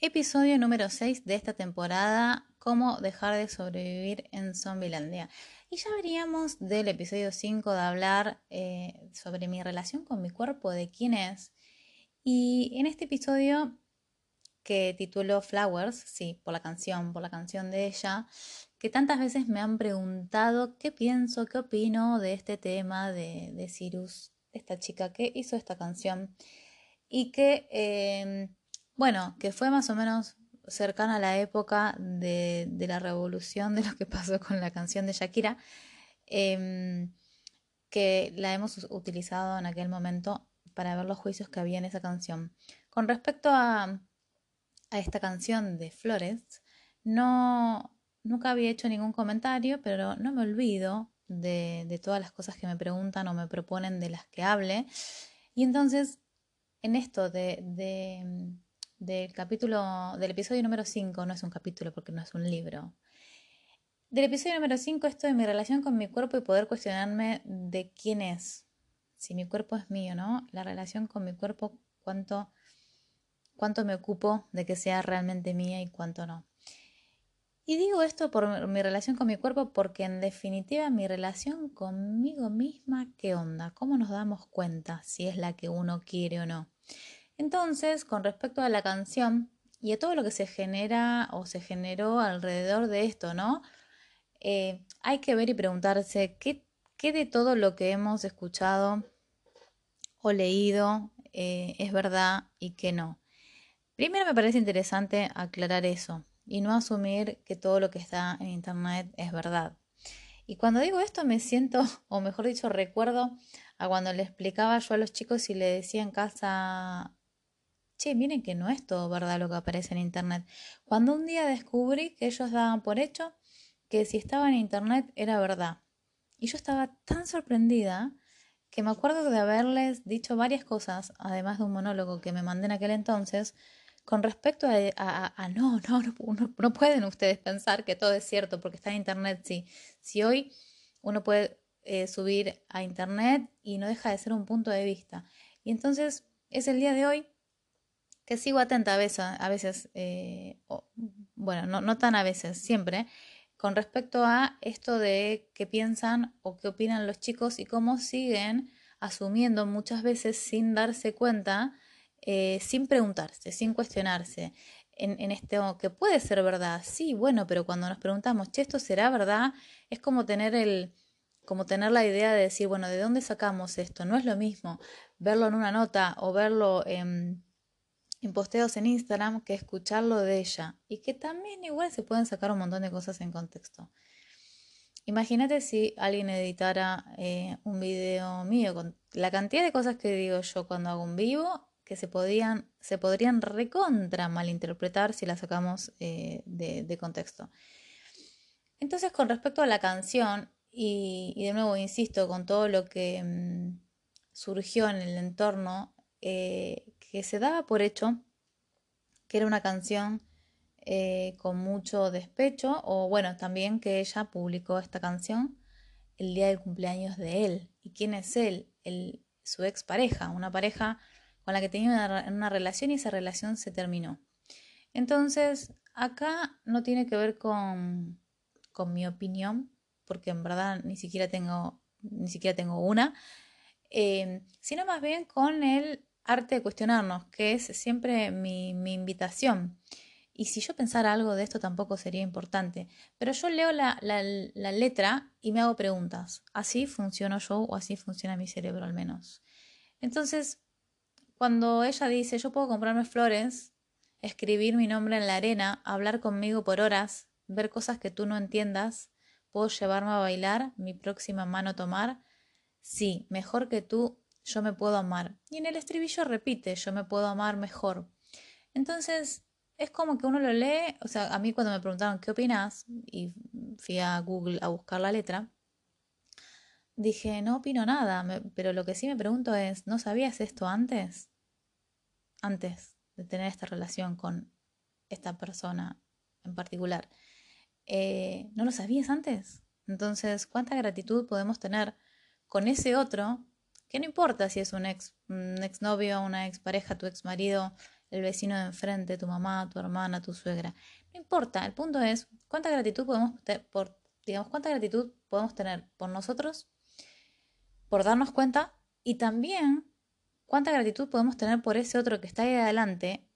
Episodio número 6 de esta temporada, cómo dejar de sobrevivir en Zombielandia. Y ya veríamos del episodio 5 de hablar eh, sobre mi relación con mi cuerpo, de quién es. Y en este episodio que tituló Flowers, sí, por la canción, por la canción de ella, que tantas veces me han preguntado qué pienso, qué opino de este tema de, de Cyrus, de esta chica que hizo esta canción y que, em, bueno, que fue más o menos cercana a la época de, la revolución de lo que pasó con la canción de Shakira, em, que la hemos utilizado en aquel momento para ver los juicios que había en esa canción. Con respecto a, esta canción de Flores, no, nunca había hecho ningún comentario, pero no me olvido de, todas las cosas que me preguntan o me proponen de las que hable. Y entonces, en esto de, del capítulo, del episodio número 5, no es un capítulo porque no es un libro. Del episodio número 5, esto de mi relación con mi cuerpo y poder cuestionarme de quién es. Si mi cuerpo es mío, ¿no? La relación con mi cuerpo, cuánto cuánto me ocupo de que sea realmente mía y cuánto no. Y digo esto por mi relación con mi cuerpo porque en definitiva mi relación conmigo misma, ¿qué onda? ¿Cómo nos damos cuenta si es la que uno quiere o no? Entonces, con respecto a la canción y a todo lo que se genera o se generó alrededor de esto, ¿no? Eh, hay que ver y preguntarse qué, qué, de todo lo que hemos escuchado o leído eh, es verdad y qué no. Primero me parece interesante aclarar eso y no asumir que todo lo que está en Internet es verdad. Y cuando digo esto me siento, o mejor dicho, recuerdo a cuando le explicaba yo a los chicos y le decía en casa, che, miren que no es todo verdad lo que aparece en Internet. Cuando un día descubrí que ellos daban por hecho que si estaba en Internet era verdad. Y yo estaba tan sorprendida que me acuerdo de haberles dicho varias cosas, además de un monólogo que me mandé en aquel entonces, con respecto a, no, no, no, pueden ustedes pensar que todo es cierto porque está en Internet, sí. Si hoy uno puede eh, subir a Internet y no deja de ser un punto de vista. Y entonces es el día de hoy que sigo atenta a veces, a veces eh, bueno, no, no tan a veces, siempre, con respecto a esto de qué piensan o qué opinan los chicos y cómo siguen asumiendo muchas veces sin darse cuenta eh, sin preguntarse, sin cuestionarse en, en esto que puede ser verdad. Sí, bueno, pero cuando nos preguntamos, che, esto será verdad, es como tener el como tener la idea de decir, bueno, ¿de dónde sacamos esto? No es lo mismo verlo en una nota o verlo en, en posteos en Instagram que escucharlo de ella. Y que también igual se pueden sacar un montón de cosas en contexto. Imagínate si alguien editara eh, un video mío con la cantidad de cosas que digo yo cuando hago un vivo que se, podían, se podrían recontra malinterpretar si la sacamos eh, de, contexto. Entonces, con respecto a la canción, y, de nuevo insisto, con todo lo que mm, surgió en el entorno, eh, que se daba por hecho que era una canción eh, con mucho despecho, o bueno, también que ella publicó esta canción el día del cumpleaños de él. ¿Y quién es él? El, su expareja, una pareja con la que tenía una, relación y esa relación se terminó. Entonces, acá no tiene que ver con, con mi opinión, porque en verdad ni siquiera tengo, ni siquiera tengo una, eh, sino más bien con el arte de cuestionarnos, que es siempre mi, invitación. Y si yo pensara algo de esto tampoco sería importante, pero yo leo la, la, la letra y me hago preguntas. Así funciono yo o así funciona mi cerebro al menos. Entonces, cuando ella dice, yo puedo comprarme flores, escribir mi nombre en la arena, hablar conmigo por horas, ver cosas que tú no entiendas, puedo llevarme a bailar, mi próxima mano tomar, sí, mejor que tú, yo me puedo amar. Y en el estribillo repite, yo me puedo amar mejor. Entonces, es como que uno lo lee, o sea, a mí cuando me preguntaron qué opinas, y fui a Google a buscar la letra, dije, no opino nada, pero lo que sí me pregunto es, ¿no sabías esto antes? Antes de tener esta relación con esta persona en particular. Eh, ¿No lo sabías antes? Entonces, ¿cuánta gratitud podemos tener con ese otro? Que no importa si es un ex, un exnovio, una expareja, tu ex marido, el vecino de enfrente, tu mamá, tu hermana, tu suegra. No importa, el punto es cuánta gratitud podemos tener por, digamos, cuánta gratitud podemos tener por nosotros, por darnos cuenta, y también cuánta gratitud podemos tener por ese otro que está ahí adelante,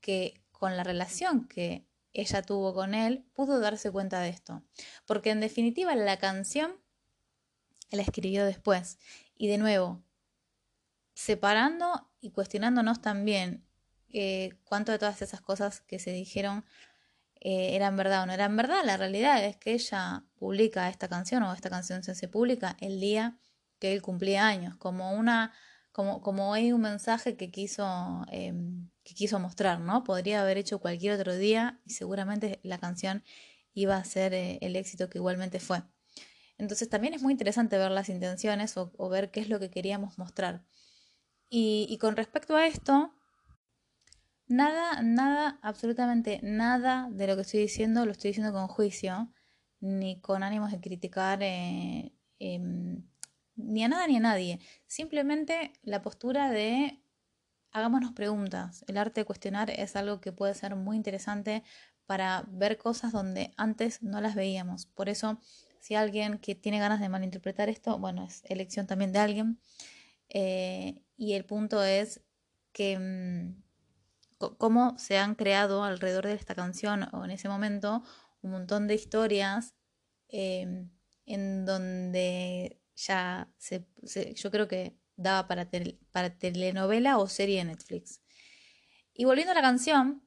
que con la relación que ella tuvo con él, pudo darse cuenta de esto. Porque en definitiva la canción la escribió después. Y de nuevo, separando y cuestionándonos también eh, cuánto de todas esas cosas que se dijeron eh, eran verdad o no eran verdad. La realidad es que ella publica esta canción o esta canción se publica el día que él cumplía años, como una, como, como hay un mensaje que quiso, em, que quiso mostrar, ¿no? Podría haber hecho cualquier otro día y seguramente la canción iba a ser eh, el éxito que igualmente fue. Entonces también es muy interesante ver las intenciones o, ver qué es lo que queríamos mostrar. y con respecto a esto, Nada, nada, absolutamente nada de lo que estoy diciendo lo estoy diciendo con juicio, ni con ánimos de criticar eh, em, ni a nada ni a nadie. Simplemente la postura de hagámonos preguntas. El arte de cuestionar es algo que puede ser muy interesante para ver cosas donde antes no las veíamos. Por eso, si alguien que tiene ganas de malinterpretar esto, bueno, es elección también de alguien. Eh, y el punto es que mm, cómo se han creado alrededor de esta canción o en ese momento un montón de historias em, en donde ya se, yo creo que daba para, para telenovela o serie de Netflix. Y volviendo a la canción,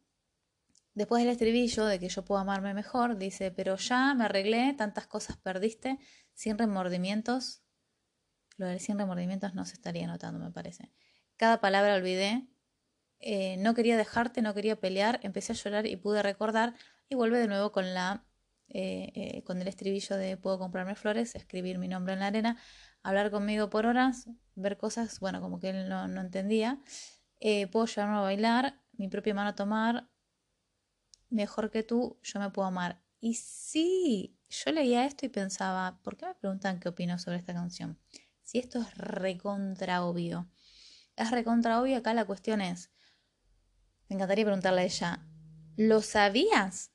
después del estribillo de que yo puedo amarme mejor, dice, pero ya me arreglé, tantas cosas perdiste, sin remordimientos. Lo de sin remordimientos no se estaría notando, me parece. Cada palabra olvidé, eh, no quería dejarte, no quería pelear, empecé a llorar y pude recordar y vuelve de nuevo con la eh, eh, con el estribillo de puedo comprarme flores, escribir mi nombre en la arena, hablar conmigo por horas, ver cosas, bueno, como que él no, no entendía, puedo llevarme a bailar, mi propia mano a tomar, mejor que tú, yo me puedo amar. Y sí, yo leía esto y pensaba, ¿por qué me preguntan qué opino sobre esta canción? Si esto es recontra obvio. Es recontra obvio, acá la cuestión es, me encantaría preguntarle a ella, ¿lo sabías?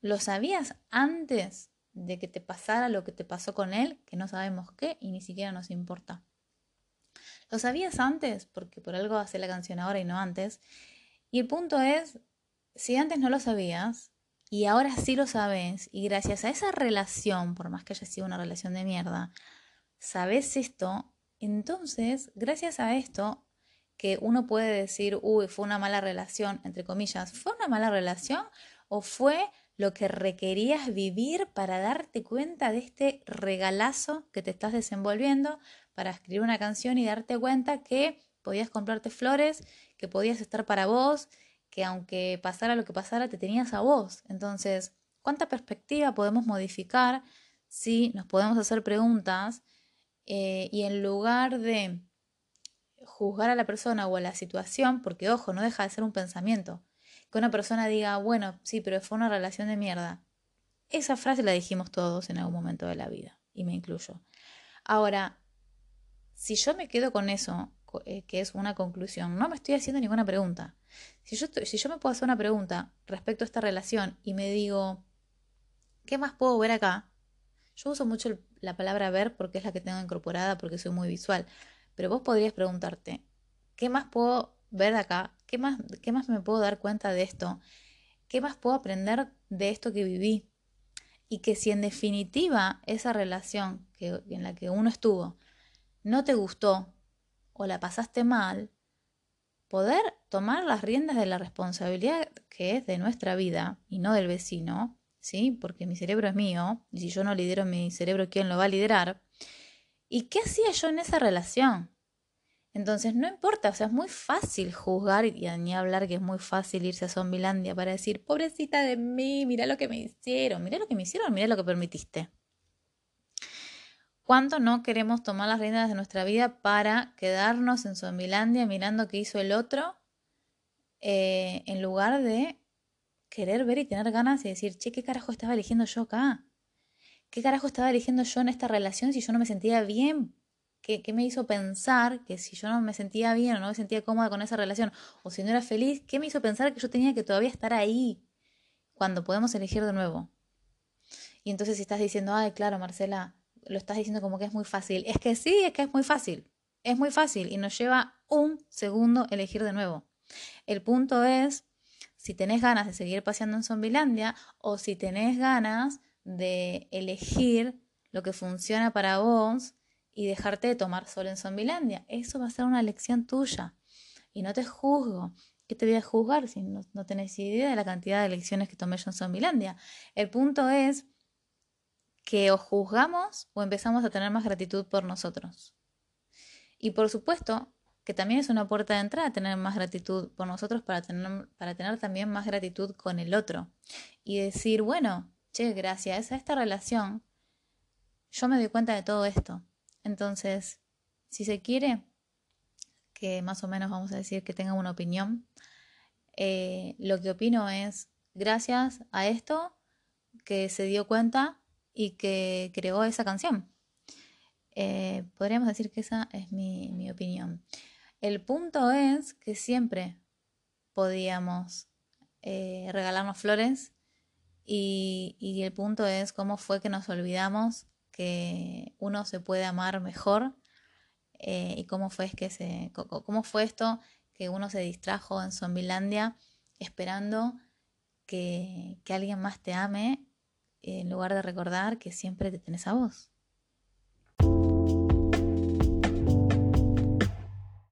¿Lo sabías antes de que te pasara lo que te pasó con él, que no sabemos qué y ni siquiera nos importa? ¿Lo sabías antes? Porque por algo hace la canción ahora y no antes. Y el punto es, si antes no lo sabías y ahora sí lo sabes y gracias a esa relación, por más que haya sido una relación de mierda, sabes esto, entonces, gracias a esto, que uno puede decir, uy, fue una mala relación, entre comillas, ¿fue una mala relación o fue lo que requerías vivir para darte cuenta de este regalazo que te estás desenvolviendo para escribir una canción y darte cuenta que podías comprarte flores, que podías estar para vos, que aunque pasara lo que pasara, te tenías a vos. Entonces, ¿cuánta perspectiva podemos modificar si nos podemos hacer preguntas eh, y en lugar de juzgar a la persona o a la situación, porque ojo, no deja de ser un pensamiento. Que una persona diga, bueno, sí, pero fue una relación de mierda. Esa frase la dijimos todos en algún momento de la vida, y me incluyo. Ahora, si yo me quedo con eso, eh, que es una conclusión, no me estoy haciendo ninguna pregunta. Si yo, me puedo hacer una pregunta respecto a esta relación y me digo, ¿qué más puedo ver acá? Yo uso mucho la palabra ver porque es la que tengo incorporada, porque soy muy visual. Pero vos podrías preguntarte, ¿qué más puedo ver acá? ¿Qué más, ¿Qué más me puedo dar cuenta de esto? ¿Qué más puedo aprender de esto que viví? Y que si en definitiva esa relación que, en la que uno estuvo no te gustó o la pasaste mal, poder tomar las riendas de la responsabilidad que es de nuestra vida y no del vecino, ¿sí? Porque mi cerebro es mío y si yo no lidero mi cerebro, ¿quién lo va a liderar? ¿Y qué hacía yo en esa relación? Entonces, no importa, o sea, es muy fácil juzgar y ni hablar que es muy fácil irse a Zombilandia para decir, pobrecita de mí, mira lo que me hicieron, mira lo que me hicieron, mira lo que permitiste. ¿Cuánto no queremos tomar las riendas de nuestra vida para quedarnos en Zombilandia mirando qué hizo el otro, eh, en lugar de querer ver y tener ganas y decir, che, ¿qué carajo estaba eligiendo yo acá? ¿Qué carajo estaba eligiendo yo en esta relación si yo no me sentía bien ¿Qué, me hizo pensar que si yo no me sentía bien o no me sentía cómoda con esa relación o si no era feliz, qué me hizo pensar que yo tenía que todavía estar ahí cuando podemos elegir de nuevo? Y entonces si estás diciendo, ay, claro, Marcela, lo estás diciendo como que es muy fácil. Es que sí, es que es muy fácil. Es muy fácil y nos lleva un segundo elegir de nuevo. El punto es si tenés ganas de seguir paseando en Zombilandia o si tenés ganas de elegir lo que funciona para vos y dejarte de tomar sol en Zombilandia. Eso va a ser una elección tuya. Y no te juzgo. ¿Qué te voy a juzgar si no, no tenés idea de la cantidad de elecciones que tomé yo en Zombilandia? El punto es que o juzgamos o empezamos a tener más gratitud por nosotros. Y por supuesto que también es una puerta de entrada tener más gratitud por nosotros para tener, para tener también más gratitud con el otro. Y decir, bueno, che, gracias a esta relación, yo me doy cuenta de todo esto. Entonces, si se quiere, que más o menos vamos a decir que tenga una opinión, eh, lo que opino es, gracias a esto que se dio cuenta y que creó esa canción. Eh, podríamos decir que esa es mi, opinión. El punto es que siempre podíamos eh, regalarnos flores y, y, el punto es cómo fue que nos olvidamos que uno se puede amar mejor eh, y cómo fue, que se, cómo fue esto que uno se distrajo en Zombilandia esperando que, que alguien más te ame en lugar de recordar que siempre te tenés a vos.